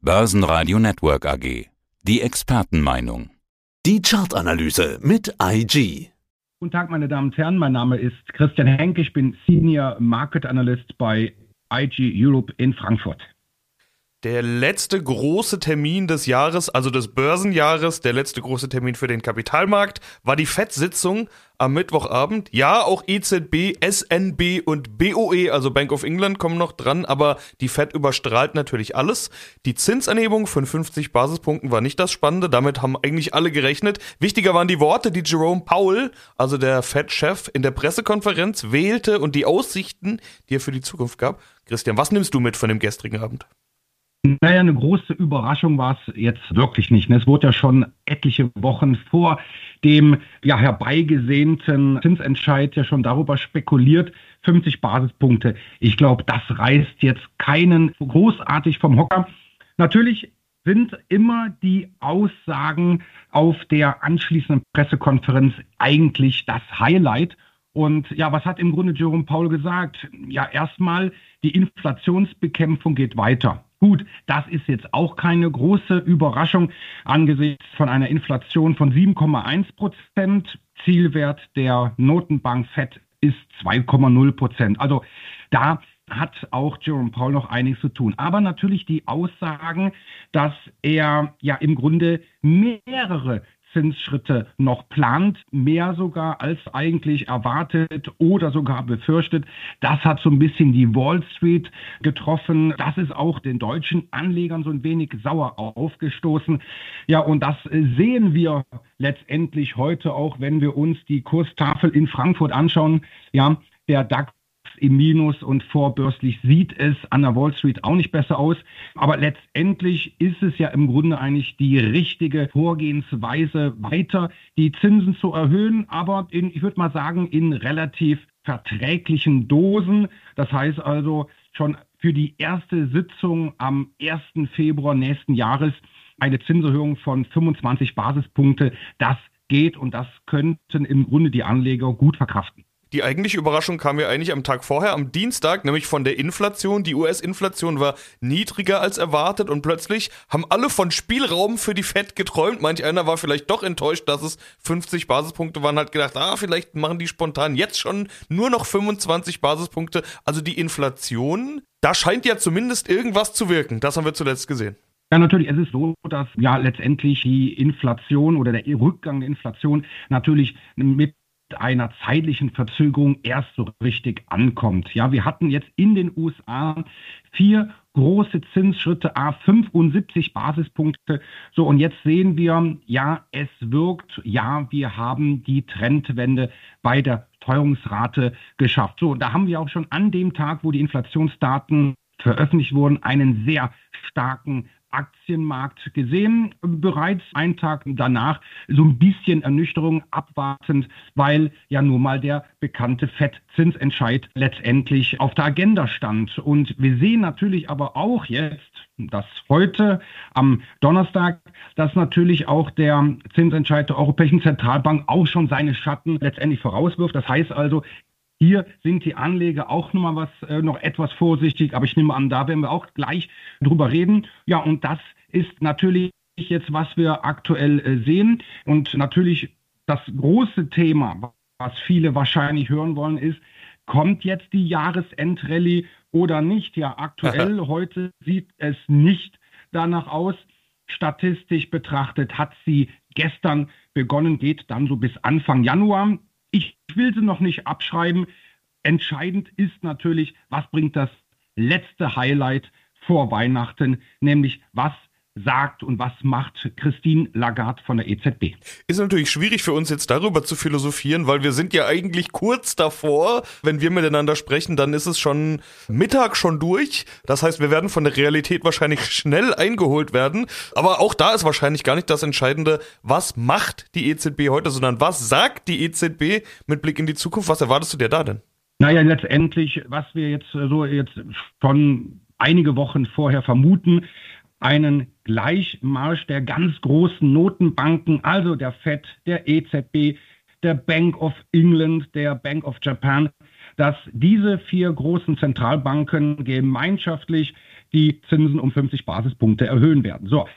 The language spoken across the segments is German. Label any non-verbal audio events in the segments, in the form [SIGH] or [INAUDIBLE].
Börsenradio Network AG. Die Expertenmeinung. Die Chartanalyse mit IG. Guten Tag, meine Damen und Herren. Mein Name ist Christian Henk. Ich bin Senior Market Analyst bei IG Europe in Frankfurt. Der letzte große Termin des Jahres, also des Börsenjahres, der letzte große Termin für den Kapitalmarkt, war die FED-Sitzung am Mittwochabend. Ja, auch EZB, SNB und BOE, also Bank of England, kommen noch dran, aber die FED überstrahlt natürlich alles. Die Zinsanhebung von 50 Basispunkten war nicht das Spannende, damit haben eigentlich alle gerechnet. Wichtiger waren die Worte, die Jerome Powell, also der FED-Chef, in der Pressekonferenz wählte und die Aussichten, die er für die Zukunft gab. Christian, was nimmst du mit von dem gestrigen Abend? Naja, eine große Überraschung war es jetzt wirklich nicht. Es wurde ja schon etliche Wochen vor dem ja herbeigesehnten Zinsentscheid ja schon darüber spekuliert, 50 Basispunkte. Ich glaube, das reißt jetzt keinen großartig vom Hocker. Natürlich sind immer die Aussagen auf der anschließenden Pressekonferenz eigentlich das Highlight. Und ja, was hat im Grunde Jerome Paul gesagt? Ja, erstmal, die Inflationsbekämpfung geht weiter. Gut, das ist jetzt auch keine große Überraschung angesichts von einer Inflation von 7,1 Prozent. Zielwert der Notenbank FED ist 2,0 Prozent. Also da hat auch Jerome Paul noch einiges zu tun. Aber natürlich die Aussagen, dass er ja im Grunde mehrere Zinsschritte noch plant, mehr sogar als eigentlich erwartet oder sogar befürchtet. Das hat so ein bisschen die Wall Street getroffen. Das ist auch den deutschen Anlegern so ein wenig sauer aufgestoßen. Ja, und das sehen wir letztendlich heute auch, wenn wir uns die Kurstafel in Frankfurt anschauen. Ja, der DAX im Minus und vorbörslich sieht es an der Wall Street auch nicht besser aus. Aber letztendlich ist es ja im Grunde eigentlich die richtige Vorgehensweise, weiter die Zinsen zu erhöhen, aber in, ich würde mal sagen, in relativ verträglichen Dosen. Das heißt also schon für die erste Sitzung am 1. Februar nächsten Jahres eine Zinserhöhung von 25 Basispunkte. Das geht und das könnten im Grunde die Anleger gut verkraften. Die eigentliche Überraschung kam ja eigentlich am Tag vorher, am Dienstag, nämlich von der Inflation. Die US-Inflation war niedriger als erwartet und plötzlich haben alle von Spielraum für die Fed geträumt. Manch einer war vielleicht doch enttäuscht, dass es 50 Basispunkte waren, hat gedacht, ah, vielleicht machen die spontan jetzt schon nur noch 25 Basispunkte. Also die Inflation, da scheint ja zumindest irgendwas zu wirken. Das haben wir zuletzt gesehen. Ja, natürlich. Es ist so, dass ja letztendlich die Inflation oder der Rückgang der Inflation natürlich mit einer zeitlichen Verzögerung erst so richtig ankommt. Ja, wir hatten jetzt in den USA vier große Zinsschritte, a 75 Basispunkte. So, und jetzt sehen wir, ja, es wirkt, ja, wir haben die Trendwende bei der Teuerungsrate geschafft. So, und da haben wir auch schon an dem Tag, wo die Inflationsdaten veröffentlicht wurden, einen sehr starken Aktienmarkt gesehen. Bereits einen Tag danach so ein bisschen Ernüchterung abwartend, weil ja nur mal der bekannte FED-Zinsentscheid letztendlich auf der Agenda stand. Und wir sehen natürlich aber auch jetzt, dass heute am Donnerstag, dass natürlich auch der Zinsentscheid der Europäischen Zentralbank auch schon seine Schatten letztendlich vorauswirft. Das heißt also, hier sind die Anleger auch noch mal was, äh, noch etwas vorsichtig, aber ich nehme an, da werden wir auch gleich drüber reden. Ja, und das ist natürlich jetzt, was wir aktuell äh, sehen. Und natürlich das große Thema, was viele wahrscheinlich hören wollen, ist, kommt jetzt die Jahresendrallye oder nicht? Ja, aktuell [LAUGHS] heute sieht es nicht danach aus. Statistisch betrachtet hat sie gestern begonnen, geht dann so bis Anfang Januar. Ich will sie noch nicht abschreiben. Entscheidend ist natürlich, was bringt das letzte Highlight vor Weihnachten, nämlich was sagt und was macht Christine Lagarde von der EZB. Ist natürlich schwierig für uns jetzt darüber zu philosophieren, weil wir sind ja eigentlich kurz davor. Wenn wir miteinander sprechen, dann ist es schon Mittag schon durch. Das heißt, wir werden von der Realität wahrscheinlich schnell eingeholt werden. Aber auch da ist wahrscheinlich gar nicht das Entscheidende, was macht die EZB heute, sondern was sagt die EZB mit Blick in die Zukunft. Was erwartest du dir da denn? Naja, letztendlich, was wir jetzt so jetzt schon einige Wochen vorher vermuten, einen Gleichmarsch der ganz großen Notenbanken, also der Fed, der EZB, der Bank of England, der Bank of Japan, dass diese vier großen Zentralbanken gemeinschaftlich die Zinsen um 50 Basispunkte erhöhen werden. So,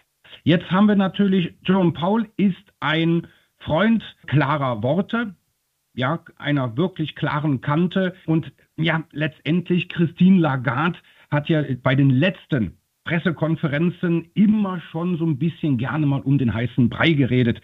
jetzt haben wir natürlich, Jerome Powell ist ein Freund klarer Worte, ja, einer wirklich klaren Kante und ja, letztendlich Christine Lagarde hat ja bei den letzten Pressekonferenzen immer schon so ein bisschen gerne mal um den heißen Brei geredet.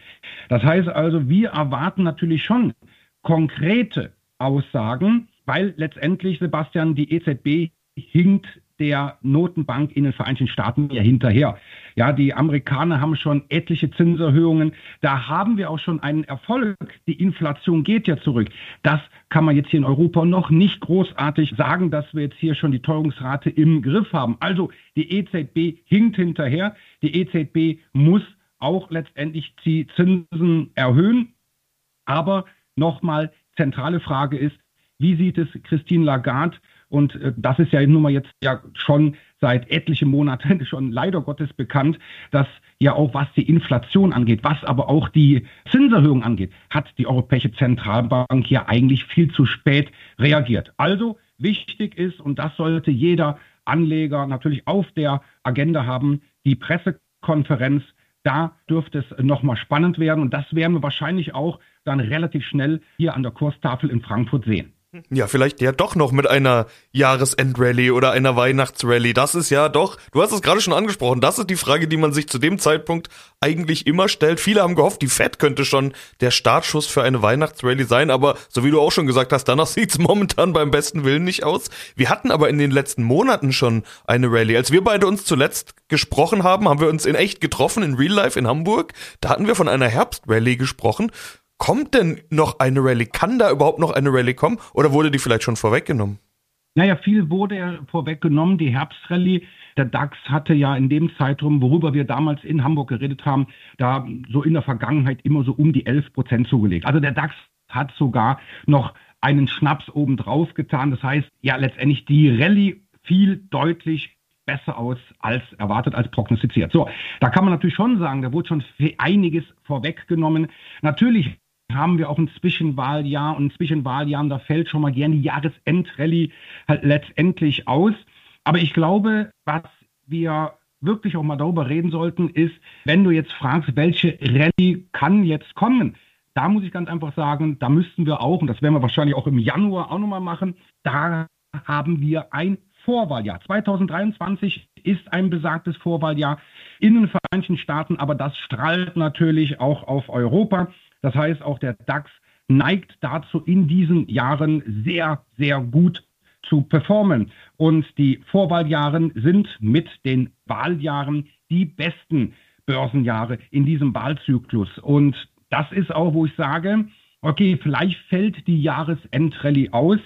Das heißt also, wir erwarten natürlich schon konkrete Aussagen, weil letztendlich, Sebastian, die EZB hinkt der Notenbank in den Vereinigten Staaten ja hinterher. Ja, die Amerikaner haben schon etliche Zinserhöhungen. Da haben wir auch schon einen Erfolg. Die Inflation geht ja zurück. Das kann man jetzt hier in Europa noch nicht großartig sagen, dass wir jetzt hier schon die Teuerungsrate im Griff haben. Also die EZB hinkt hinterher. Die EZB muss auch letztendlich die Zinsen erhöhen. Aber nochmal, zentrale Frage ist, wie sieht es Christine Lagarde und äh, das ist ja nun mal jetzt ja schon seit etlichen Monaten [LAUGHS] schon leider Gottes bekannt, dass ja auch was die Inflation angeht, was aber auch die Zinserhöhung angeht, hat die Europäische Zentralbank ja eigentlich viel zu spät reagiert. Also wichtig ist, und das sollte jeder Anleger natürlich auf der Agenda haben, die Pressekonferenz da dürfte es nochmal spannend werden und das werden wir wahrscheinlich auch dann relativ schnell hier an der Kurstafel in Frankfurt sehen. Ja, vielleicht ja doch noch mit einer Jahresendrallye oder einer Weihnachtsrallye. Das ist ja doch, du hast es gerade schon angesprochen, das ist die Frage, die man sich zu dem Zeitpunkt eigentlich immer stellt. Viele haben gehofft, die Fed könnte schon der Startschuss für eine Weihnachtsrallye sein, aber so wie du auch schon gesagt hast, danach [LAUGHS] sieht's momentan beim besten Willen nicht aus. Wir hatten aber in den letzten Monaten schon eine Rallye. Als wir beide uns zuletzt gesprochen haben, haben wir uns in echt getroffen, in Real Life in Hamburg. Da hatten wir von einer Herbstrallye gesprochen. Kommt denn noch eine Rallye? Kann da überhaupt noch eine Rallye kommen? Oder wurde die vielleicht schon vorweggenommen? Naja, viel wurde ja vorweggenommen. Die Herbstrallye, der DAX hatte ja in dem Zeitraum, worüber wir damals in Hamburg geredet haben, da so in der Vergangenheit immer so um die 11 Prozent zugelegt. Also der DAX hat sogar noch einen Schnaps obendrauf getan. Das heißt, ja, letztendlich die Rallye fiel deutlich besser aus als erwartet, als prognostiziert. So, da kann man natürlich schon sagen, da wurde schon einiges vorweggenommen. Natürlich haben wir auch ein Zwischenwahljahr und ein Zwischenwahljahr, da fällt schon mal gerne die Jahresendrallye halt letztendlich aus. Aber ich glaube, was wir wirklich auch mal darüber reden sollten, ist, wenn du jetzt fragst, welche Rallye kann jetzt kommen, da muss ich ganz einfach sagen, da müssten wir auch, und das werden wir wahrscheinlich auch im Januar auch nochmal machen, da haben wir ein Vorwahljahr. 2023 ist ein besagtes Vorwahljahr in den Vereinigten Staaten, aber das strahlt natürlich auch auf Europa. Das heißt, auch der DAX neigt dazu, in diesen Jahren sehr, sehr gut zu performen. Und die Vorwahljahren sind mit den Wahljahren die besten Börsenjahre in diesem Wahlzyklus. Und das ist auch, wo ich sage, okay, vielleicht fällt die Jahresendrallye aus,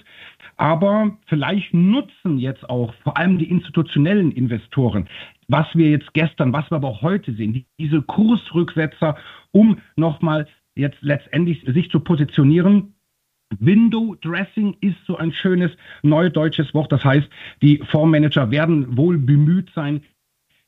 aber vielleicht nutzen jetzt auch vor allem die institutionellen Investoren, was wir jetzt gestern, was wir aber auch heute sehen, diese Kursrücksetzer, um nochmal jetzt letztendlich sich zu positionieren. Window Dressing ist so ein schönes neudeutsches Wort. Das heißt, die Fondsmanager werden wohl bemüht sein,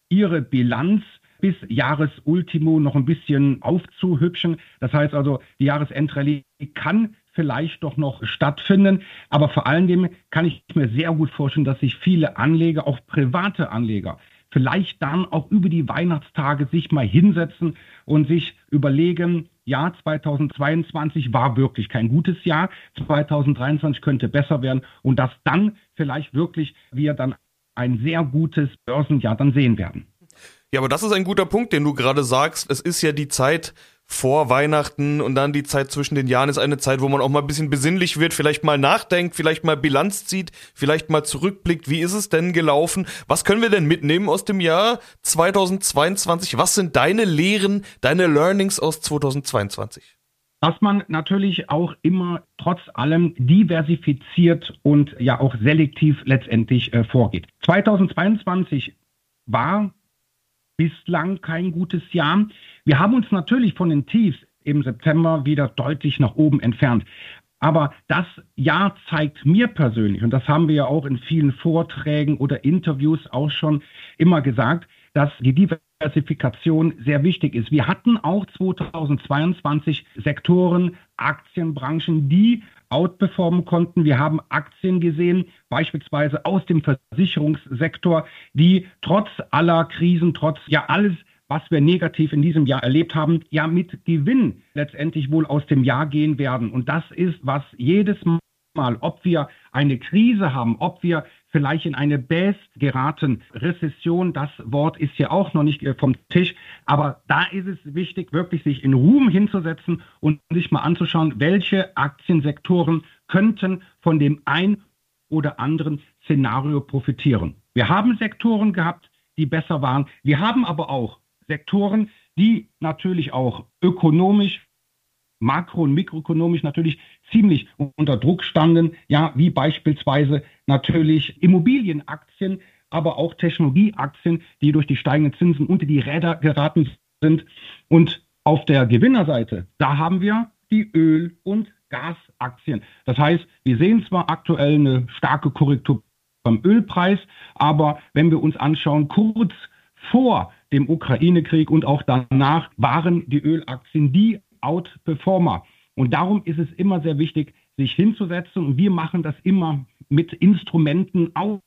ihre Bilanz bis Jahresultimo noch ein bisschen aufzuhübschen. Das heißt also, die Jahresendrallye kann vielleicht doch noch stattfinden. Aber vor allen Dingen kann ich mir sehr gut vorstellen, dass sich viele Anleger, auch private Anleger, vielleicht dann auch über die Weihnachtstage sich mal hinsetzen und sich überlegen, ja, 2022 war wirklich kein gutes Jahr, 2023 könnte besser werden und dass dann vielleicht wirklich wir dann ein sehr gutes Börsenjahr dann sehen werden. Ja, aber das ist ein guter Punkt, den du gerade sagst. Es ist ja die Zeit, vor Weihnachten und dann die Zeit zwischen den Jahren ist eine Zeit, wo man auch mal ein bisschen besinnlich wird, vielleicht mal nachdenkt, vielleicht mal Bilanz zieht, vielleicht mal zurückblickt. Wie ist es denn gelaufen? Was können wir denn mitnehmen aus dem Jahr 2022? Was sind deine Lehren, deine Learnings aus 2022? dass man natürlich auch immer trotz allem diversifiziert und ja auch selektiv letztendlich äh, vorgeht. 2022 war bislang kein gutes Jahr. Wir haben uns natürlich von den Tiefs im September wieder deutlich nach oben entfernt. Aber das Jahr zeigt mir persönlich, und das haben wir ja auch in vielen Vorträgen oder Interviews auch schon immer gesagt, dass die Diversifikation sehr wichtig ist. Wir hatten auch 2022 Sektoren, Aktienbranchen, die outperformen konnten. Wir haben Aktien gesehen, beispielsweise aus dem Versicherungssektor, die trotz aller Krisen, trotz ja alles, was wir negativ in diesem Jahr erlebt haben, ja mit Gewinn letztendlich wohl aus dem Jahr gehen werden. Und das ist, was jedes Mal, ob wir eine Krise haben, ob wir vielleicht in eine Bäs geraten, Rezession, das Wort ist ja auch noch nicht äh, vom Tisch, aber da ist es wichtig, wirklich sich in Ruhm hinzusetzen und sich mal anzuschauen, welche Aktiensektoren könnten von dem ein oder anderen Szenario profitieren. Wir haben Sektoren gehabt, die besser waren. Wir haben aber auch Sektoren, die natürlich auch ökonomisch makro- und mikroökonomisch natürlich ziemlich unter Druck standen, ja, wie beispielsweise natürlich Immobilienaktien, aber auch Technologieaktien, die durch die steigenden Zinsen unter die Räder geraten sind. Und auf der Gewinnerseite, da haben wir die Öl- und Gasaktien. Das heißt, wir sehen zwar aktuell eine starke Korrektur beim Ölpreis, aber wenn wir uns anschauen, kurz vor dem Ukraine-Krieg und auch danach waren die Ölaktien die Outperformer. Und darum ist es immer sehr wichtig, sich hinzusetzen. Und wir machen das immer mit Instrumenten aus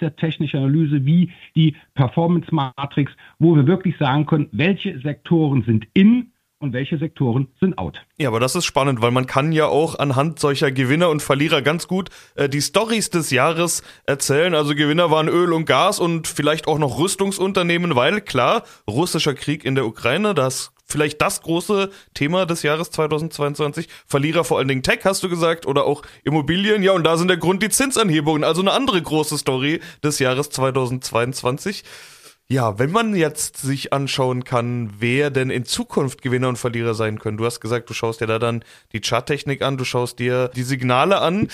der technischen Analyse wie die Performance Matrix, wo wir wirklich sagen können, welche Sektoren sind in und welche Sektoren sind out. Ja, aber das ist spannend, weil man kann ja auch anhand solcher Gewinner und Verlierer ganz gut äh, die Stories des Jahres erzählen. Also Gewinner waren Öl und Gas und vielleicht auch noch Rüstungsunternehmen, weil klar, russischer Krieg in der Ukraine, das vielleicht das große Thema des Jahres 2022. Verlierer vor allen Dingen Tech, hast du gesagt, oder auch Immobilien. Ja, und da sind der Grund die Zinsanhebungen. Also eine andere große Story des Jahres 2022. Ja, wenn man jetzt sich anschauen kann, wer denn in Zukunft Gewinner und Verlierer sein können. Du hast gesagt, du schaust dir da dann die Charttechnik an, du schaust dir die Signale an.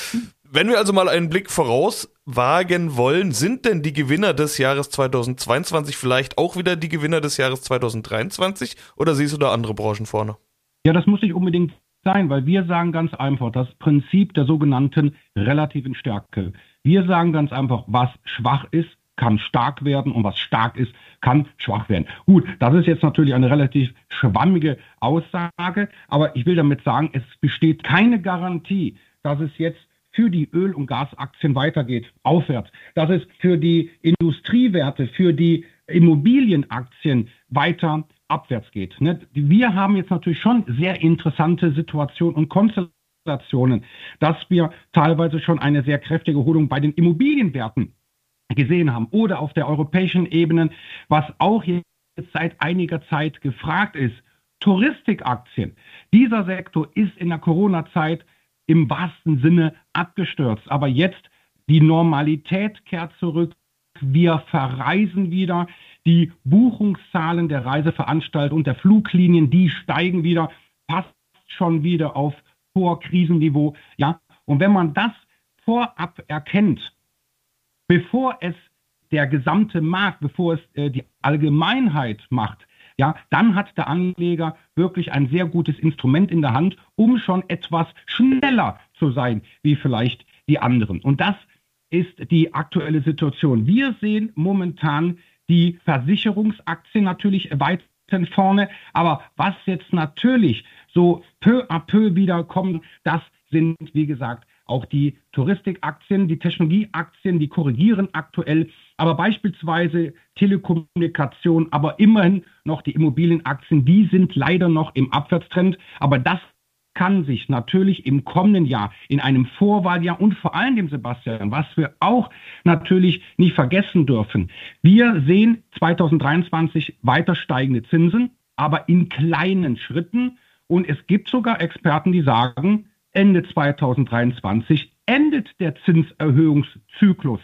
Wenn wir also mal einen Blick voraus wagen wollen, sind denn die Gewinner des Jahres 2022 vielleicht auch wieder die Gewinner des Jahres 2023 oder siehst du da andere Branchen vorne? Ja, das muss nicht unbedingt sein, weil wir sagen ganz einfach, das Prinzip der sogenannten relativen Stärke. Wir sagen ganz einfach, was schwach ist, kann stark werden und was stark ist, kann schwach werden. Gut, das ist jetzt natürlich eine relativ schwammige Aussage, aber ich will damit sagen, es besteht keine Garantie, dass es jetzt für die Öl- und Gasaktien weitergeht, aufwärts, dass es für die Industriewerte, für die Immobilienaktien weiter abwärts geht. Ne? Wir haben jetzt natürlich schon sehr interessante Situationen und Konstellationen, dass wir teilweise schon eine sehr kräftige Erholung bei den Immobilienwerten gesehen haben oder auf der europäischen Ebene, was auch jetzt seit einiger Zeit gefragt ist, Touristikaktien. Dieser Sektor ist in der Corona-Zeit im wahrsten Sinne abgestürzt. Aber jetzt die Normalität kehrt zurück. Wir verreisen wieder. Die Buchungszahlen der Reiseveranstalter und der Fluglinien, die steigen wieder, passt schon wieder auf Vorkrisenniveau. Ja, und wenn man das vorab erkennt, bevor es der gesamte Markt, bevor es äh, die Allgemeinheit macht, ja, dann hat der Anleger wirklich ein sehr gutes Instrument in der Hand, um schon etwas schneller zu sein, wie vielleicht die anderen. Und das ist die aktuelle Situation. Wir sehen momentan die Versicherungsaktien natürlich weiter vorne, aber was jetzt natürlich so peu à peu wieder kommt, das sind, wie gesagt, auch die Touristikaktien, die Technologieaktien, die korrigieren aktuell, aber beispielsweise Telekommunikation, aber immerhin noch die Immobilienaktien, die sind leider noch im Abwärtstrend, aber das kann sich natürlich im kommenden Jahr, in einem Vorwahljahr und vor allem dem Sebastian, was wir auch natürlich nicht vergessen dürfen. Wir sehen 2023 weiter steigende Zinsen, aber in kleinen Schritten. Und es gibt sogar Experten, die sagen, Ende 2023 endet der Zinserhöhungszyklus.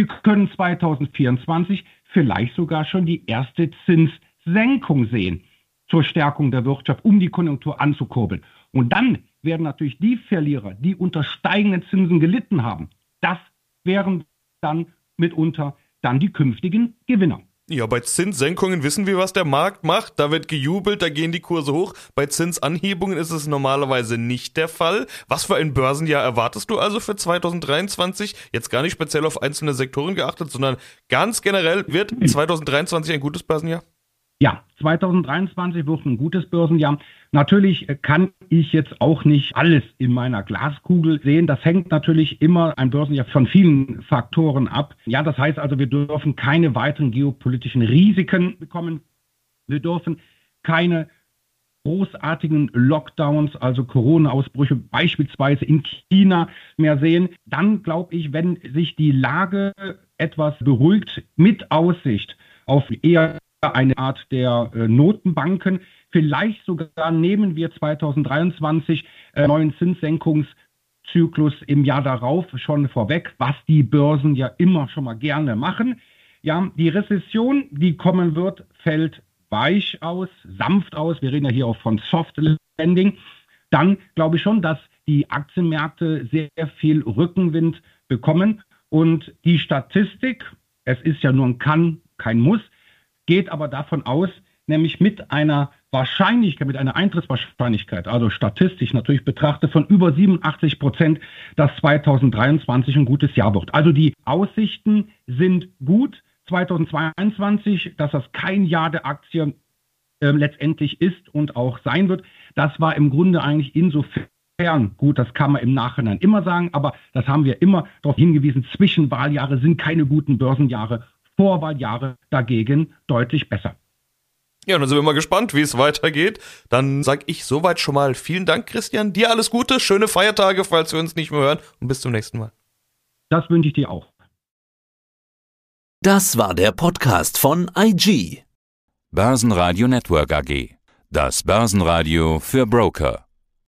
Wir können 2024 vielleicht sogar schon die erste Zinssenkung sehen zur Stärkung der Wirtschaft, um die Konjunktur anzukurbeln. Und dann werden natürlich die Verlierer, die unter steigenden Zinsen gelitten haben, das wären dann mitunter dann die künftigen Gewinner. Ja, bei Zinssenkungen wissen wir, was der Markt macht. Da wird gejubelt, da gehen die Kurse hoch. Bei Zinsanhebungen ist es normalerweise nicht der Fall. Was für ein Börsenjahr erwartest du also für 2023? Jetzt gar nicht speziell auf einzelne Sektoren geachtet, sondern ganz generell wird [CLEARS THROAT] 2023 ein gutes Börsenjahr? Ja, 2023 wird ein gutes Börsenjahr. Natürlich kann ich jetzt auch nicht alles in meiner Glaskugel sehen. Das hängt natürlich immer ein Börsenjahr von vielen Faktoren ab. Ja, das heißt also, wir dürfen keine weiteren geopolitischen Risiken bekommen. Wir dürfen keine großartigen Lockdowns, also Corona-Ausbrüche beispielsweise in China mehr sehen. Dann glaube ich, wenn sich die Lage etwas beruhigt mit Aussicht auf eher eine Art der äh, Notenbanken. Vielleicht sogar nehmen wir 2023 äh, neuen Zinssenkungszyklus im Jahr darauf schon vorweg, was die Börsen ja immer schon mal gerne machen. Ja, die Rezession, die kommen wird, fällt weich aus, sanft aus. Wir reden ja hier auch von Soft Landing. Dann glaube ich schon, dass die Aktienmärkte sehr viel Rückenwind bekommen. Und die Statistik, es ist ja nur ein Kann, kein Muss, geht aber davon aus, nämlich mit einer Wahrscheinlichkeit, mit einer Eintrittswahrscheinlichkeit, also statistisch natürlich betrachtet, von über 87 Prozent, dass 2023 ein gutes Jahr wird. Also die Aussichten sind gut. 2022, dass das kein Jahr der Aktien äh, letztendlich ist und auch sein wird, das war im Grunde eigentlich insofern gut, das kann man im Nachhinein immer sagen, aber das haben wir immer darauf hingewiesen, Zwischenwahljahre sind keine guten Börsenjahre Vorwahljahre dagegen deutlich besser. Ja, dann sind wir mal gespannt, wie es weitergeht. Dann sage ich soweit schon mal vielen Dank, Christian. Dir alles Gute, schöne Feiertage, falls wir uns nicht mehr hören und bis zum nächsten Mal. Das wünsche ich dir auch. Das war der Podcast von IG. Börsenradio Network AG. Das Börsenradio für Broker.